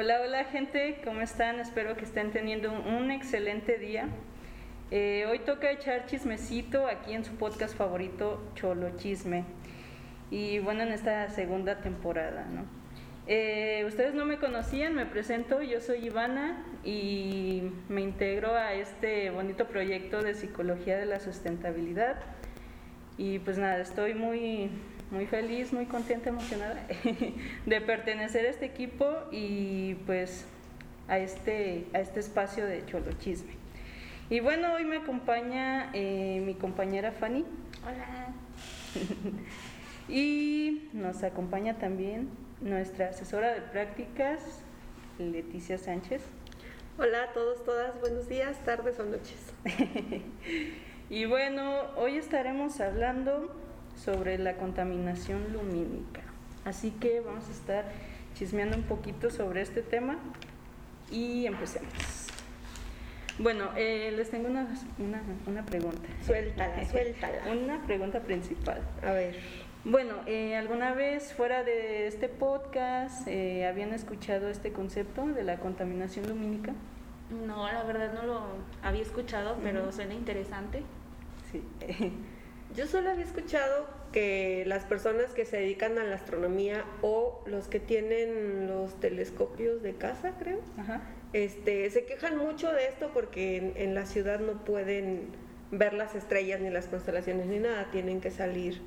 Hola, hola gente, ¿cómo están? Espero que estén teniendo un excelente día. Eh, hoy toca echar chismecito aquí en su podcast favorito, Cholo Chisme. Y bueno, en esta segunda temporada, ¿no? Eh, ustedes no me conocían, me presento, yo soy Ivana y me integro a este bonito proyecto de psicología de la sustentabilidad. Y pues nada, estoy muy, muy feliz, muy contenta, emocionada de pertenecer a este equipo y pues a este, a este espacio de Cholo Chisme. Y bueno, hoy me acompaña eh, mi compañera Fanny. Hola. y nos acompaña también nuestra asesora de prácticas, Leticia Sánchez. Hola a todos, todas, buenos días, tardes o noches. y bueno, hoy estaremos hablando sobre la contaminación lumínica. Así que vamos a estar chismeando un poquito sobre este tema y empecemos. Bueno, eh, les tengo una, una, una pregunta. Suéltala, suéltala. Una pregunta principal. A ver. Bueno, eh, ¿alguna vez fuera de este podcast eh, habían escuchado este concepto de la contaminación lumínica? No, la verdad no lo había escuchado, pero suena interesante. Sí. Yo solo había escuchado que las personas que se dedican a la astronomía o los que tienen los telescopios de casa, creo, Ajá. este, se quejan mucho de esto porque en, en la ciudad no pueden ver las estrellas ni las constelaciones ni nada, tienen que salir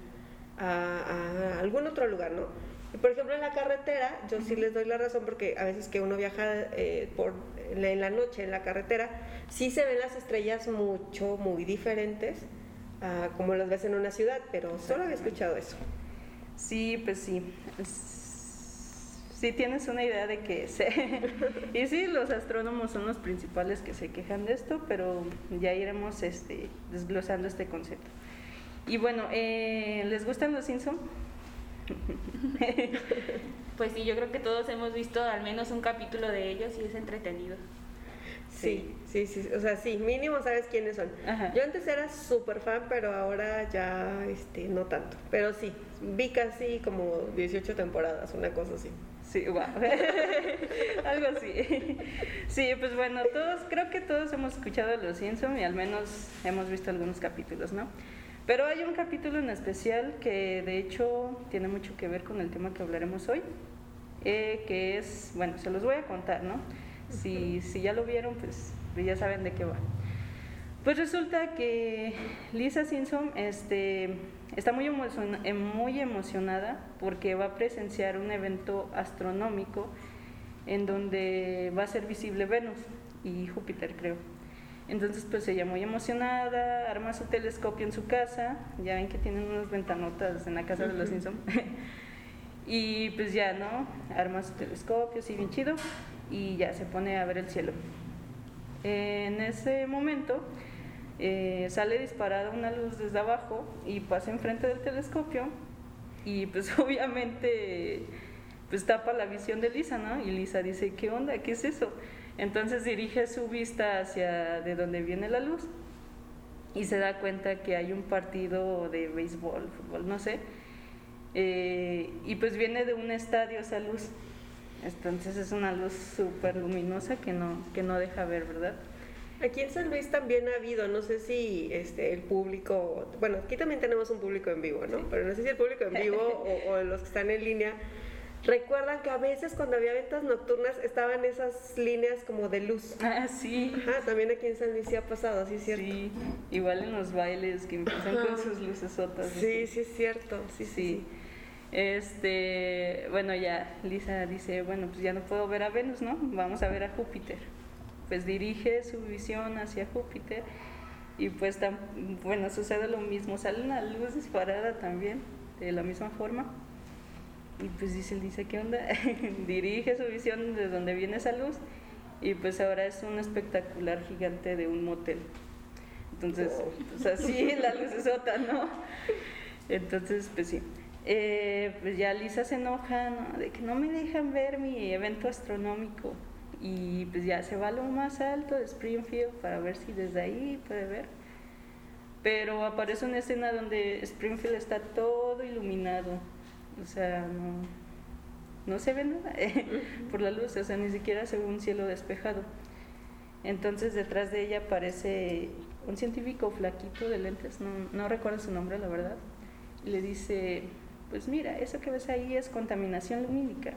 a, a algún otro lugar, ¿no? Y por ejemplo en la carretera, yo sí les doy la razón porque a veces que uno viaja eh, por, en la noche en la carretera, sí se ven las estrellas mucho, muy diferentes a como las ves en una ciudad, pero solo había escuchado eso. Sí, pues sí. Sí tienes una idea de qué es. y sí, los astrónomos son los principales que se quejan de esto, pero ya iremos este, desglosando este concepto. Y bueno, eh, ¿les gustan los Simpson? Pues sí, yo creo que todos hemos visto al menos un capítulo de ellos y es entretenido. Sí, sí, sí, o sea, sí, mínimo sabes quiénes son. Ajá. Yo antes era súper fan, pero ahora ya este, no tanto. Pero sí, vi casi como 18 temporadas, una cosa así. Sí, wow. Algo así. Sí, pues bueno, todos, creo que todos hemos escuchado Los Simpson y al menos hemos visto algunos capítulos, ¿no? Pero hay un capítulo en especial que de hecho tiene mucho que ver con el tema que hablaremos hoy, eh, que es, bueno, se los voy a contar, ¿no? Si, si ya lo vieron, pues ya saben de qué va. Pues resulta que Lisa Simpson este, está muy, eh, muy emocionada porque va a presenciar un evento astronómico en donde va a ser visible Venus y Júpiter, creo. Entonces, pues ella muy emocionada, arma su telescopio en su casa, ya ven que tienen unas ventanotas en la casa de los Simpson. y pues ya, ¿no? Arma su telescopio, así bien chido, y ya se pone a ver el cielo. En ese momento eh, sale disparada una luz desde abajo y pasa enfrente del telescopio y pues obviamente pues tapa la visión de Lisa, ¿no? Y Lisa dice, ¿qué onda? ¿Qué es eso? Entonces dirige su vista hacia de donde viene la luz y se da cuenta que hay un partido de béisbol, fútbol, no sé, eh, y pues viene de un estadio esa luz. Entonces es una luz súper luminosa que no, que no deja ver, ¿verdad? Aquí en San Luis también ha habido, no sé si este, el público, bueno, aquí también tenemos un público en vivo, ¿no? Pero no sé si el público en vivo o, o los que están en línea recuerdan que a veces cuando había ventas nocturnas estaban esas líneas como de luz. Ah, sí. Ajá, también aquí en San Luis sí ha pasado, sí es cierto. Sí, igual en los bailes que empiezan con sus lucesotas. Sí, sí es cierto, sí, sí. Sí. Este, bueno, ya Lisa dice, bueno, pues ya no puedo ver a Venus, ¿no? Vamos a ver a Júpiter. Pues dirige su visión hacia Júpiter y pues tam- bueno, sucede lo mismo, sale una luz disparada también, de la misma forma. Y pues dice, dice, ¿qué onda? dirige su visión de donde viene esa luz y pues ahora es un espectacular gigante de un motel. Entonces, pues así la luz es otra, ¿no? Entonces, pues sí. Eh, pues ya Lisa se enoja, ¿no? De que no me dejan ver mi evento astronómico. Y pues ya se va a lo más alto de Springfield para ver si desde ahí puede ver. Pero aparece una escena donde Springfield está todo iluminado. O sea, no, no se ve nada por la luz, o sea, ni siquiera se ve un cielo despejado. Entonces detrás de ella aparece un científico flaquito de lentes, no, no recuerdo su nombre, la verdad, y le dice, pues mira, eso que ves ahí es contaminación lumínica.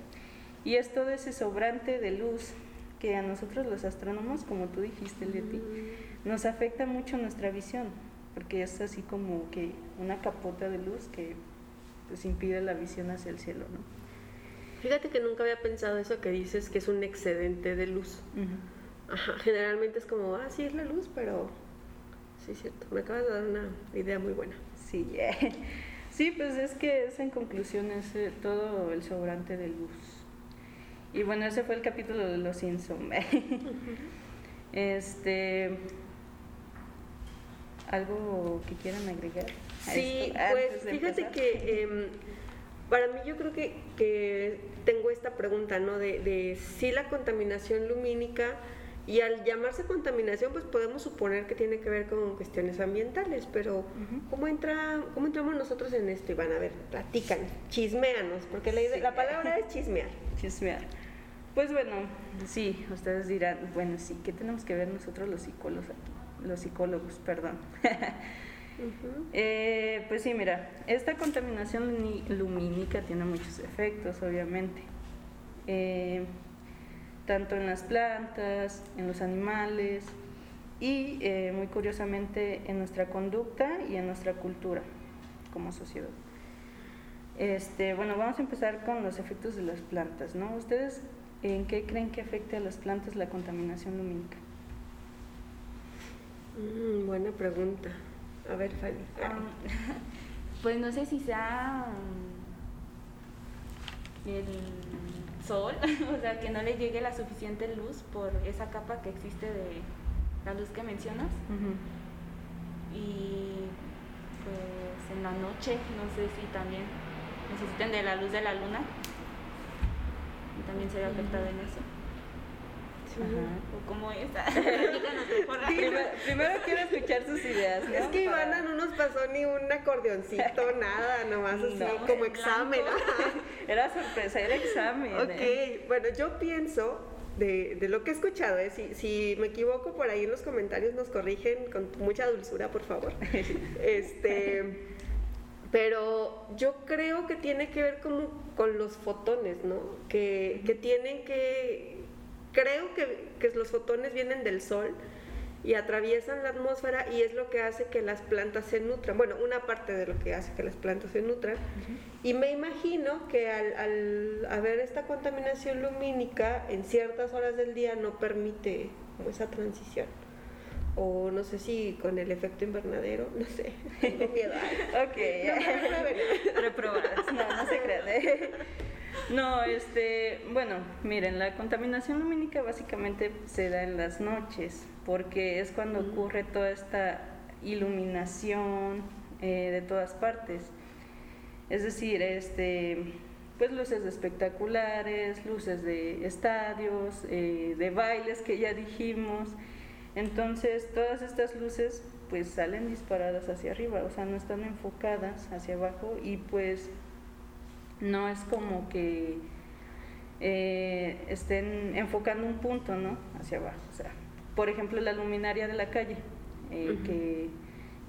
Y es todo ese sobrante de luz que a nosotros los astrónomos, como tú dijiste, Leti, nos afecta mucho nuestra visión, porque es así como que una capota de luz que pues impide la visión hacia el cielo, ¿no? Fíjate que nunca había pensado eso que dices que es un excedente de luz. Ajá, generalmente es como, ah, sí es la luz, pero sí es cierto. Me acabas de dar una idea muy buena. Sí, sí, pues es que es en conclusión es eh, todo el sobrante de luz. Y bueno, ese fue el capítulo de los Simpson. Este, algo que quieran agregar. Sí, pues fíjate que em, para mí yo creo que, que tengo esta pregunta, ¿no? De, de si la contaminación lumínica, y al llamarse contaminación, pues podemos suponer que tiene que ver con cuestiones ambientales, pero Ujú. ¿cómo, entra, ¿cómo entramos nosotros en esto, Iván? A ver, platican, chisméanos, porque la, idea- Sí. la palabra es chismear. chismear. Pues bueno, sí, ustedes dirán, bueno, sí, ¿qué tenemos que ver nosotros los psicólogos aquí? Los psicólogos, perdón. Eh, pues sí, mira, esta contaminación lumínica tiene muchos efectos, obviamente. Eh, tanto en las plantas, en los animales y, eh, muy curiosamente, en nuestra conducta y en nuestra cultura como sociedad. Este, bueno, vamos a empezar con los efectos de las plantas, ¿no? ¿Ustedes en qué creen que afecte a las plantas la contaminación lumínica? Mm, buena pregunta. A ver, Fanny. Um, pues no sé si sea um, el sol, o sea, que no le llegue la suficiente luz por esa capa que existe de la luz que mencionas. Y pues en la noche, no sé si también necesiten de la luz de la luna. Y también se ve afectado en eso. O como mejor. Primero, primero quiero escuchar sus ideas, ¿no? Es que Ivana no nos pasó ni un acordeoncito, nada, nomás así No, como en examen. Era sorpresa, era examen. ¿eh? ok, bueno, yo pienso de, de lo que he escuchado, ¿eh? si, si me equivoco por ahí en los comentarios nos corrigen con mucha dulzura, por favor. Este, pero yo creo que tiene que ver como con los fotones, ¿no? Que, que tienen que, creo que, que los fotones vienen del sol y atraviesan la atmósfera y es lo que hace que las plantas se nutran. Bueno, una parte de lo que hace que las plantas se nutran. Y me imagino que al, al haber esta contaminación lumínica en ciertas horas del día no permite como esa transición. O no sé si con el efecto invernadero, no sé, tengo miedo. Ok. No me reprueben. Reprobadas. No, no se crean. ¿eh? No, este, bueno, miren, la contaminación lumínica básicamente se da en las noches, porque es cuando Mm. ocurre toda esta iluminación eh, de todas partes. Es decir, este, pues luces espectaculares, luces de estadios, eh, de bailes que ya dijimos. Entonces, todas estas luces pues salen disparadas hacia arriba, o sea, no están enfocadas hacia abajo y pues no es como que eh, estén enfocando un punto, ¿no? Hacia abajo. O sea, por ejemplo, la luminaria de la calle, eh, que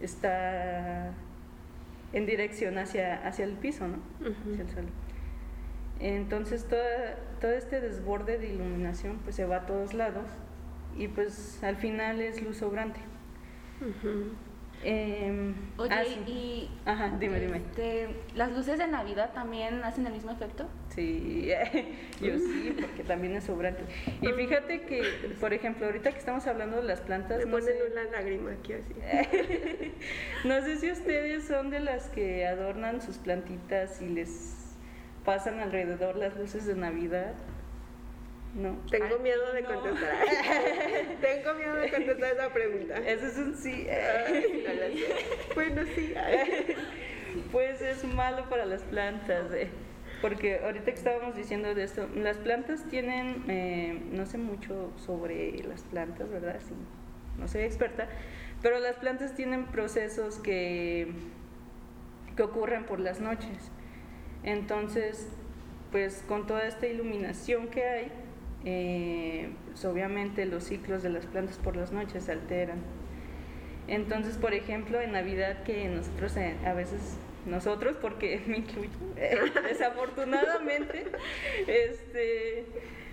está en dirección hacia, hacia el piso, ¿no? Hacia el suelo. Entonces, toda, todo este desborde de iluminación pues se va a todos lados y pues al final es luz sobrante. Em, Oye, ah, sí. y. Ajá, dime, dime. este, ¿Las luces de Navidad también hacen el mismo efecto? Sí, yo sí, porque también es sobrante. Y fíjate que, por ejemplo, ahorita que estamos hablando de las plantas, Me no ponen sé, una lágrima aquí así. no sé si ustedes son de las que adornan sus plantitas y les pasan alrededor las luces de Navidad. ¿No? Tengo Ay, miedo de no. contestar. Tengo miedo de contestar esa pregunta. Eso es un sí. Ay, no lo sé. Bueno, sí. Pues es malo para las plantas, eh, porque ahorita que estábamos diciendo de esto, las plantas tienen, eh, no sé mucho sobre las plantas, ¿verdad? Sí, no soy experta, pero las plantas tienen procesos que, que ocurren por las noches. Entonces, pues con toda esta iluminación que hay, eh, pues obviamente los ciclos de las plantas por las noches se alteran. Entonces, por ejemplo, en Navidad que nosotros eh, a veces nosotros, porque me incluyo, eh, desafortunadamente, este,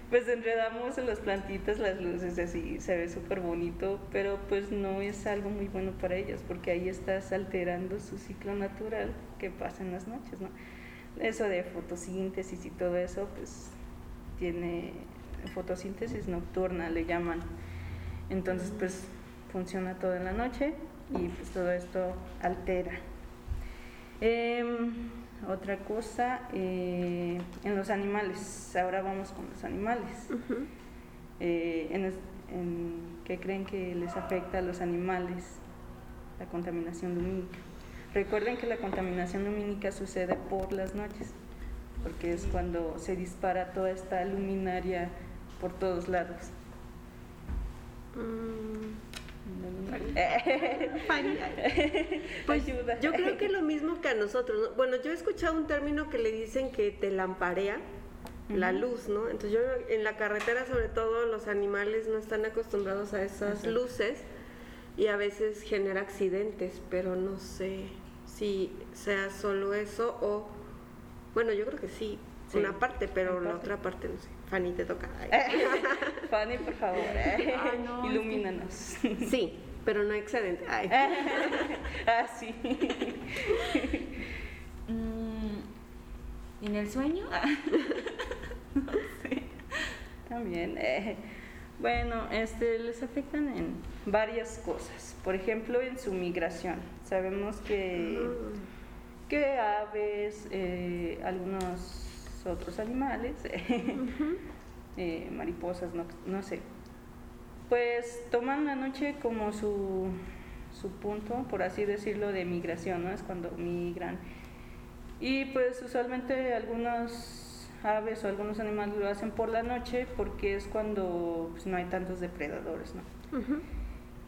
pues enredamos en las plantitas las luces así, se ve súper bonito, pero pues no es algo muy bueno para ellas, porque ahí estás alterando su ciclo natural que pasa en las noches, ¿no? Eso de fotosíntesis y todo eso, pues tiene fotosíntesis nocturna, le llaman. Entonces, pues funciona todo en la noche y pues todo esto altera. Em, otra cosa, eh, en los animales, ahora vamos con los animales. Eh, en, ¿Qué creen que les afecta a los animales la contaminación lumínica? Recuerden que la contaminación lumínica sucede por las noches, porque es cuando se dispara toda esta luminaria por todos lados. Mm. pues yo creo que lo mismo que a nosotros. Bueno, yo he escuchado un término que le dicen que te lamparea la luz, ¿no? Entonces yo en la carretera sobre todo los animales no están acostumbrados a esas luces y a veces genera accidentes, pero no sé si sea solo eso o bueno, yo creo que sí, una parte, pero la otra parte no sé. Fanny, te toca. Fanny, por favor, eh. ilumínanos. Sí, pero no excedente. ah, sí. Mm, ¿En el sueño? sí. También. Eh. Bueno, este, les afectan en varias cosas. Por ejemplo, en su migración. Sabemos que, ah. que aves, eh, algunos otros animales, eh, mariposas, no, sé, pues toman la noche como su, su punto, por así decirlo, de migración, ¿no? Es cuando migran. Y pues usualmente algunos aves o algunos animales lo hacen por la noche porque es cuando pues, no hay tantos depredadores, ¿no?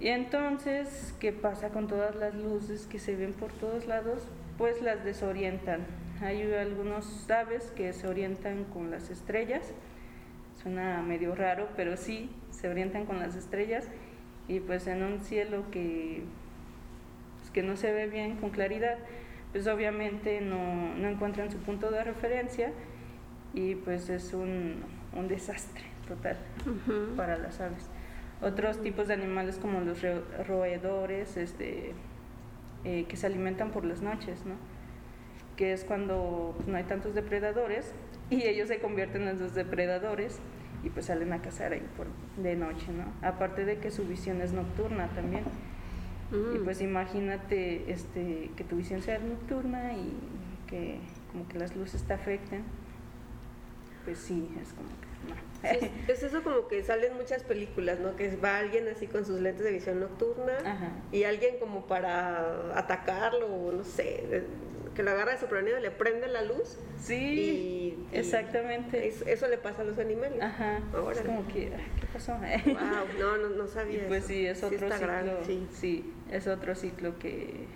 Y entonces, ¿qué pasa con todas las luces que se ven por todos lados? Pues las desorientan. Hay algunos aves que se orientan con las estrellas. Suena medio raro, pero sí, se orientan con las estrellas y pues en un cielo que, pues, que no se ve bien con claridad, pues obviamente no, no encuentran su punto de referencia y pues es un, un desastre total para las aves. Otros tipos de animales como los roedores, este, eh, que se alimentan por las noches, ¿no? Que es cuando pues, no hay tantos depredadores y ellos se convierten en los depredadores y pues salen a cazar ahí por, de noche, ¿no? Aparte de que su visión es nocturna también. Y mm. pues imagínate este, que tu visión sea nocturna y que como que las luces te afecten. Pues sí, es como que es eso como que salen muchas películas, ¿no? Que va alguien así con sus lentes de visión nocturna y alguien como para atacarlo, o no sé, que lo agarra de su y le prende la luz. Sí, exactamente. Eso, le pasa a los animales. Ajá. Ahora. Es como que, ¿qué pasó? wow, no, no, no sabía. pues sí, es otro ciclo. sí. es otro ciclo que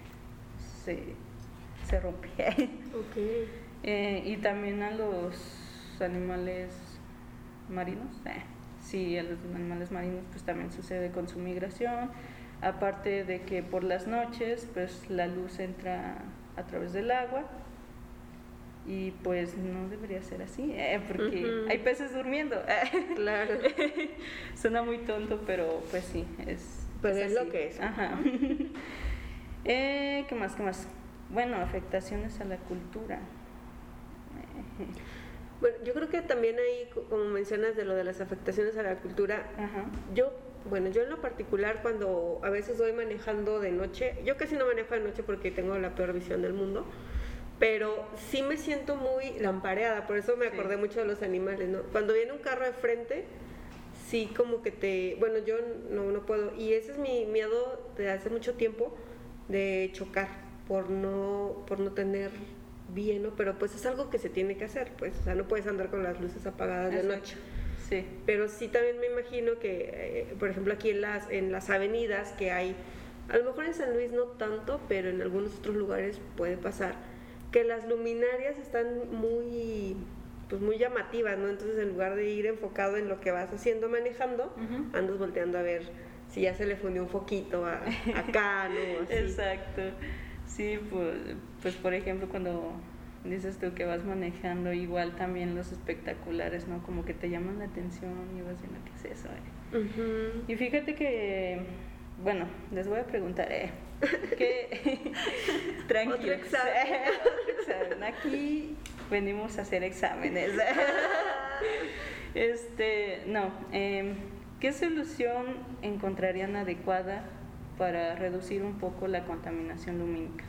se, se rompe. ok. Eh, y también a los animales marinos. Eh, sí, a los animales marinos pues también sucede con su migración. Aparte de que por las noches pues la luz entra a través del agua y pues no debería ser así, eh, porque hay peces durmiendo. claro. Suena muy tonto, pero pues sí, es. Pero es, lo que es. Ajá. eh, ¿Qué más? ¿Qué más? Bueno, afectaciones a la cultura. Bueno, yo creo que también ahí, como mencionas de lo de las afectaciones a la cultura, yo, bueno, yo en lo particular cuando a veces voy manejando de noche, yo casi no manejo de noche porque tengo la peor visión del mundo, pero sí me siento muy lampareada, por eso me acordé mucho de los animales, ¿no? Cuando viene un carro de frente, sí como que te, bueno, yo no, no puedo, y ese es mi miedo de hace mucho tiempo, de chocar por no, por no tener bien, ¿no? Pero pues es algo que se tiene que hacer, pues, o sea, no puedes andar con las luces apagadas de noche. Sí. Pero sí también me imagino que, eh, por ejemplo, aquí en las, en las avenidas que hay, a lo mejor en San Luis no tanto, pero en algunos otros lugares puede pasar, que las luminarias están muy pues muy llamativas, ¿no? Entonces en lugar de ir enfocado en lo que vas haciendo manejando, andas volteando a ver si ya se le fundió un foquito a, acá, ¿no? Así. Exacto. Sí, pues, pues por ejemplo cuando dices tú que vas manejando, igual también los espectaculares, ¿no? Como que te llaman la atención y vas viendo qué es eso. eh? Y fíjate que, bueno, les voy a preguntar, ¿eh? Que, tranquilos. Otro examen. Otro examen. Aquí venimos a hacer exámenes. Este, no, em, ¿qué solución encontrarían adecuada para reducir un poco la contaminación lumínica?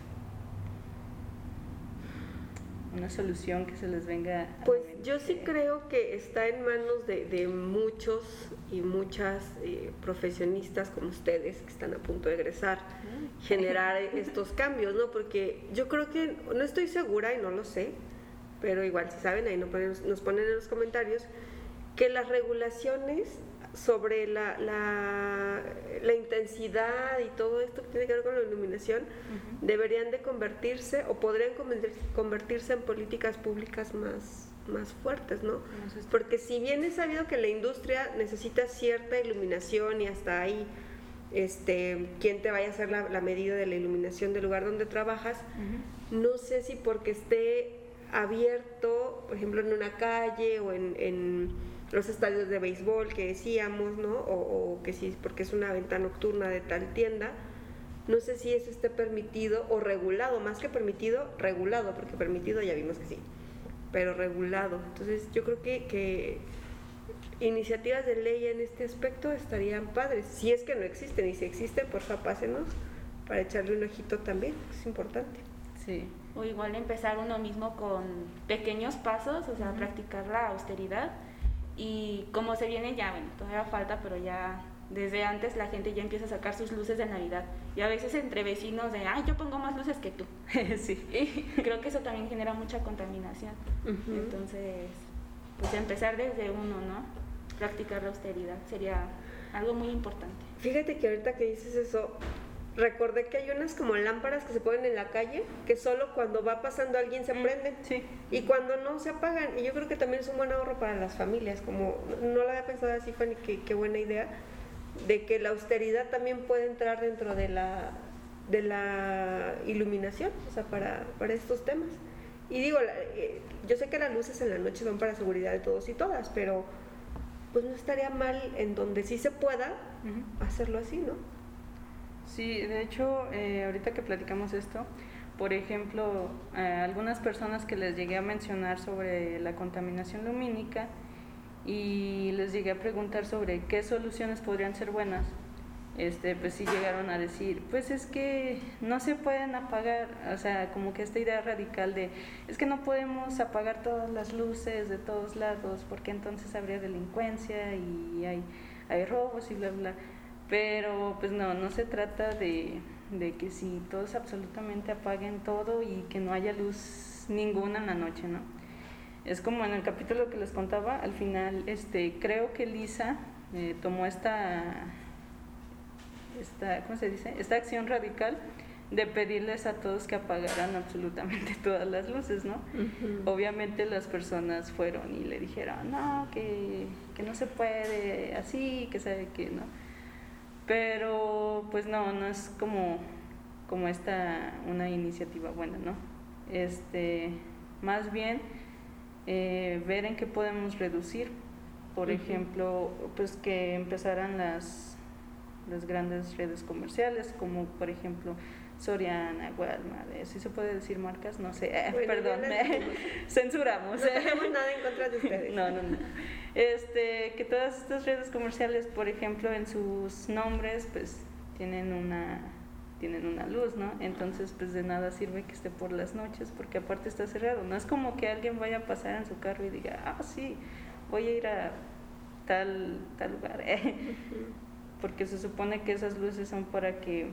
Una solución que se les venga a Pues yo sí creo que está en manos de, de muchos y muchas eh, profesionistas como ustedes que están a punto de egresar generar estos cambios, ¿no? Porque yo creo que, no estoy segura y no lo sé, pero igual si saben ahí nos ponen, nos ponen en los comentarios, que las regulaciones sobre la, la, la intensidad y todo esto que tiene que ver con la iluminación deberían de convertirse o podrían convertir- convertirse en políticas públicas más, más fuertes, ¿no? Porque si bien es sabido que la industria necesita cierta iluminación y hasta ahí este, quién te vaya a hacer la, la medida de la iluminación del lugar donde trabajas, no sé si porque esté abierto, por ejemplo, en una calle o en, en los estadios de béisbol que decíamos, ¿no? O, o que si porque es una venta nocturna de tal tienda, no sé si eso esté permitido o regulado, más que permitido, regulado, porque permitido ya vimos que sí, pero regulado. Entonces yo creo que, que iniciativas de ley en este aspecto estarían padres, si es que no existen, y si existen, por favor, pásenos para echarle un ojito también, es importante. Sí. O igual empezar uno mismo con pequeños pasos, o sea, practicar la austeridad. Y como se viene ya, bueno, todavía falta, pero ya desde antes la gente ya empieza a sacar sus luces de Navidad. Y a veces entre vecinos de, ay, yo pongo más luces que tú. sí. Y creo que eso también genera mucha contaminación. Ujú. Entonces, pues empezar desde uno, ¿no? Practicar la austeridad sería algo muy importante. Fíjate que ahorita que dices eso, recordé que hay unas como lámparas que se ponen en la calle que solo cuando va pasando alguien se Mm, prenden Sí. y cuando no se apagan. Y yo creo que también es un buen ahorro para las familias, como no lo había pensado así, Fanny, qué, qué buena idea, de que la austeridad también puede entrar dentro de la, de la iluminación, o sea, para, para estos temas. Y digo, eh, yo sé que las luces en la noche son para seguridad de todos y todas, pero pues no estaría mal en donde sí se pueda hacerlo así, ¿no? Sí, de hecho, eh, ahorita que platicamos esto, por ejemplo, a algunas personas que les llegué a mencionar sobre la contaminación lumínica y les llegué a preguntar sobre qué soluciones podrían ser buenas, este, pues sí llegaron a decir, pues es que no se pueden apagar, o sea, como que esta idea radical de, es que no podemos apagar todas las luces de todos lados, porque entonces habría delincuencia y hay, hay robos y bla, bla. Pero pues no, no se trata de, de que si todos absolutamente apaguen todo y que no haya luz ninguna en la noche, ¿no? Es como en el capítulo que les contaba, al final este, creo que Lisa eh, tomó esta, esta, ¿cómo se dice? Esta acción radical de pedirles a todos que apagaran absolutamente todas las luces, ¿no? Obviamente las personas fueron y le dijeron, no, que, que no se puede así, que sabe que no. Pero pues no, no es como, como esta una iniciativa buena, ¿no? Este, más bien eh, ver en qué podemos reducir. Por ejemplo, pues que empezaran las, las grandes redes comerciales, como por ejemplo Soriana, Walmart, eh, ¿sí se puede decir marcas? No sé, eh, Bueno, perdón, me- censuramos. No tenemos nada en contra de ustedes. No, no, no. Este, que todas estas redes comerciales, por ejemplo, en sus nombres, pues tienen una tienen una luz, ¿no? Entonces, pues de nada sirve que esté por las noches, porque aparte está cerrado. No es como que alguien vaya a pasar en su carro y diga, ah, sí, voy a ir a tal, tal lugar, ¿eh? porque se supone que esas luces son para que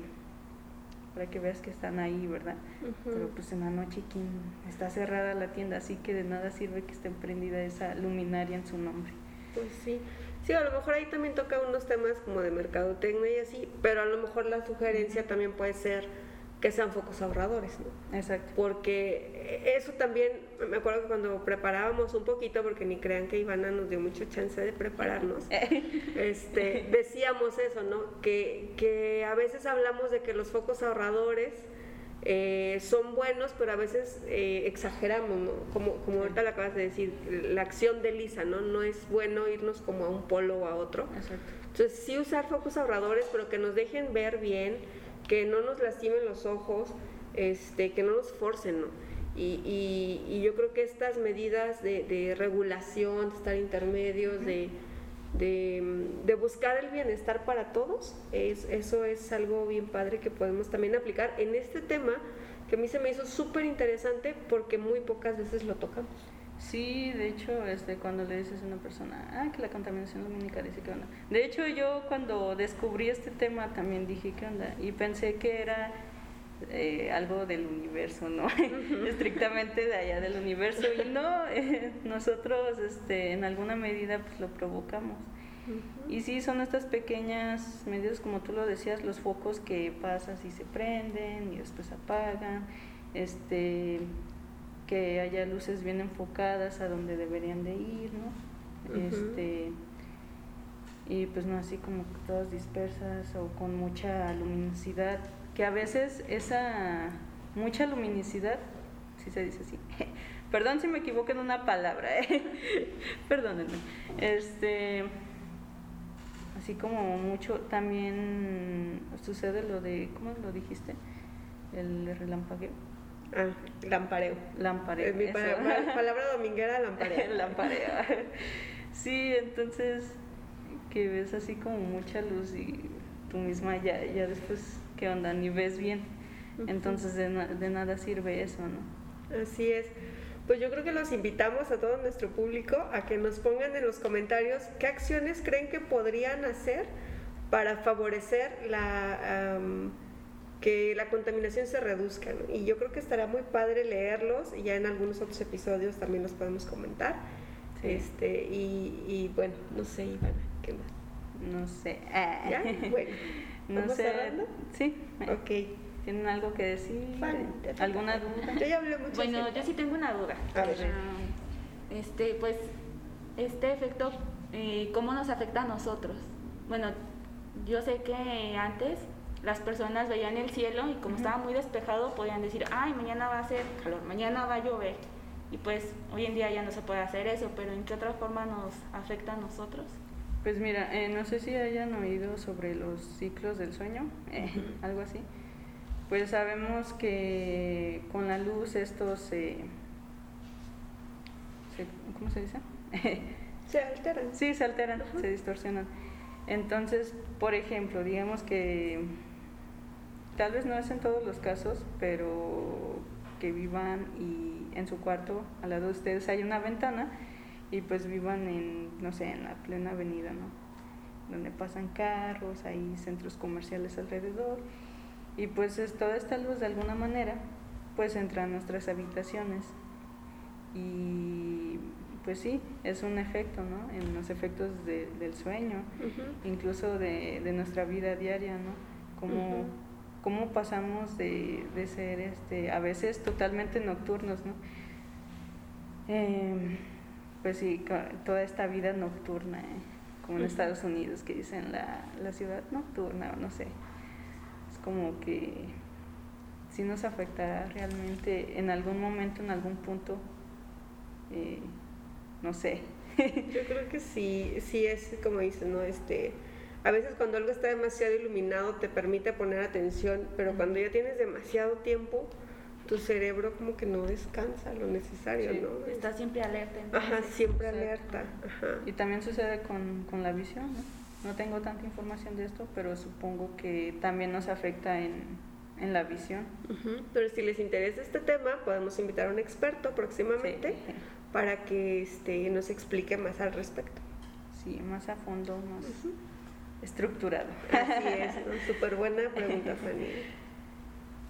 para que veas que están ahí, ¿verdad? Pero pues en la noche ¿quién? está cerrada la tienda, así que de nada sirve que esté prendida esa luminaria en su nombre. Pues sí. Sí, a lo mejor ahí también toca unos temas como de mercadotecnia y así, pero a lo mejor la sugerencia también puede ser que sean focos ahorradores, ¿no? Exacto. Porque eso también, me acuerdo que cuando preparábamos un poquito, porque ni crean que Ivana nos dio mucha chance de prepararnos, este, decíamos eso, ¿no? Que, que a veces hablamos de que los focos ahorradores eh, son buenos, pero a veces eh, exageramos, ¿no? Como, como ahorita le acabas de decir, la acción de Lisa, ¿no? No es bueno irnos como a un polo o a otro. Exacto. Entonces, sí usar focos ahorradores, pero que nos dejen ver bien, que no nos lastimen los ojos, este, que no nos forcen, ¿no? Y, y, y yo creo que estas medidas de, regulación, de estar intermedios, de, de, de, buscar el bienestar para todos, es, eso es algo bien padre que podemos también aplicar en este tema que a mí se me hizo súper interesante porque muy pocas veces lo tocamos. Sí, de hecho, este, cuando le dices a una persona, ah, que la contaminación lumínica, dice que onda. De hecho, yo cuando descubrí este tema también dije, ¿qué onda? Y pensé que era eh, algo del universo, ¿no? Estrictamente de allá del universo. Y no, eh, nosotros este, en alguna medida pues lo provocamos. Uh -huh. Y sí, son estas pequeñas medidas, como tú lo decías, los focos que pasas y se prenden y después apagan. Este, que haya luces bien enfocadas a donde deberían de ir, ¿no? Uh -huh. Este y pues no así como todas dispersas o con mucha luminosidad, que a veces esa mucha luminosidad, si se dice así. Perdón si me equivoco en una palabra, ¿eh? perdónenme. Este así como mucho también sucede lo de ¿cómo lo dijiste? El relampagueo. Ah, lampareo. Lampareo. Es mi palabra, palabra dominguera, lampareo. lampareo. Sí, entonces que ves así como mucha luz y tú misma ya, ya después, ¿qué onda? Ni ves bien. Entonces de, na de nada sirve eso, ¿no? Así es. Pues yo creo que los invitamos a todo nuestro público a que nos pongan en los comentarios qué acciones creen que podrían hacer para favorecer la... Um, que la contaminación se reduzca. ¿no? Y yo creo que estará muy padre leerlos y ya en algunos otros episodios también los podemos comentar. Sí. Este, y, y, bueno, no sé, Ivana, ¿qué más? No sé. ¿Ya? Bueno. no sé. Cerrando? Sí. Ok. ¿Tienen algo que decir? ¿Alguna duda? Yo ya hablé mucho. Bueno, yo sí tengo una duda. A ver. Uh, este, pues, este efecto, eh, ¿cómo nos afecta a nosotros? Bueno, yo sé que antes las personas veían el cielo y como uh -huh. estaba muy despejado podían decir, ay, mañana va a ser calor, mañana va a llover. Y pues hoy en día ya no se puede hacer eso, pero ¿en qué otra forma nos afecta a nosotros? Pues mira, eh, no sé si hayan oído sobre los ciclos del sueño, eh, uh -huh. algo así. Pues sabemos que con la luz estos se... se ¿Cómo se dice? se alteran. Sí, se alteran, uh -huh. se distorsionan. Entonces, por ejemplo, digamos que tal vez no es en todos los casos, pero que vivan y en su cuarto al lado de ustedes hay una ventana y pues vivan en, no sé, en la plena avenida, ¿no? Donde pasan carros, hay centros comerciales alrededor y pues es, toda esta luz de alguna manera pues entra a nuestras habitaciones y pues sí, es un efecto, ¿no? En los efectos de, del sueño, uh -huh. incluso de, de, nuestra vida diaria, ¿no? Como... Uh -huh cómo pasamos de, de, ser este, a veces totalmente nocturnos, ¿no? Eh, pues sí, toda esta vida nocturna, eh, como en uh -huh. Estados Unidos, que dicen la, la ciudad nocturna, o no sé. Es como que sí nos afectará realmente en algún momento, en algún punto, eh, no sé. Yo creo que sí, sí es como dicen, ¿no? Este, a veces cuando algo está demasiado iluminado te permite poner atención, pero cuando ya tienes demasiado tiempo, tu cerebro como que no descansa lo necesario, sí, ¿no? Está siempre alerta. Entonces. Ajá, siempre alerta. Ajá. Y también sucede con, con, la visión, ¿no? No tengo tanta información de esto, pero supongo que también nos afecta en, en la visión. Uh -huh. Pero si les interesa este tema, podemos invitar a un experto próximamente sí. para que este, nos explique más al respecto. Sí, más a fondo, más... Uh -huh estructurado. Así es, súper buena pregunta, Fanny.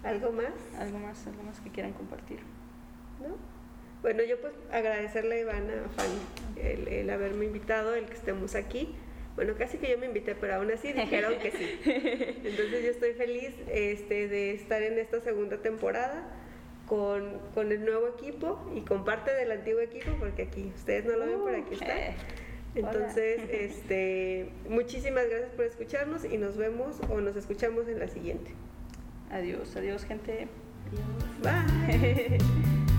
¿Algo más? Algo más, algo más que quieran compartir. ¿No? Bueno, yo pues agradecerle a Ivana, a Fanny, el, el haberme invitado, el que estemos aquí. Bueno, casi que yo me invité, pero aún así dijeron que sí. Entonces yo estoy feliz este, de estar en esta segunda temporada con, con el nuevo equipo y con parte del antiguo equipo, porque aquí ustedes no lo ven, pero aquí está. Uh, eh. Entonces, este, muchísimas gracias por escucharnos y nos vemos o nos escuchamos en la siguiente. Adiós, adiós gente. Bye.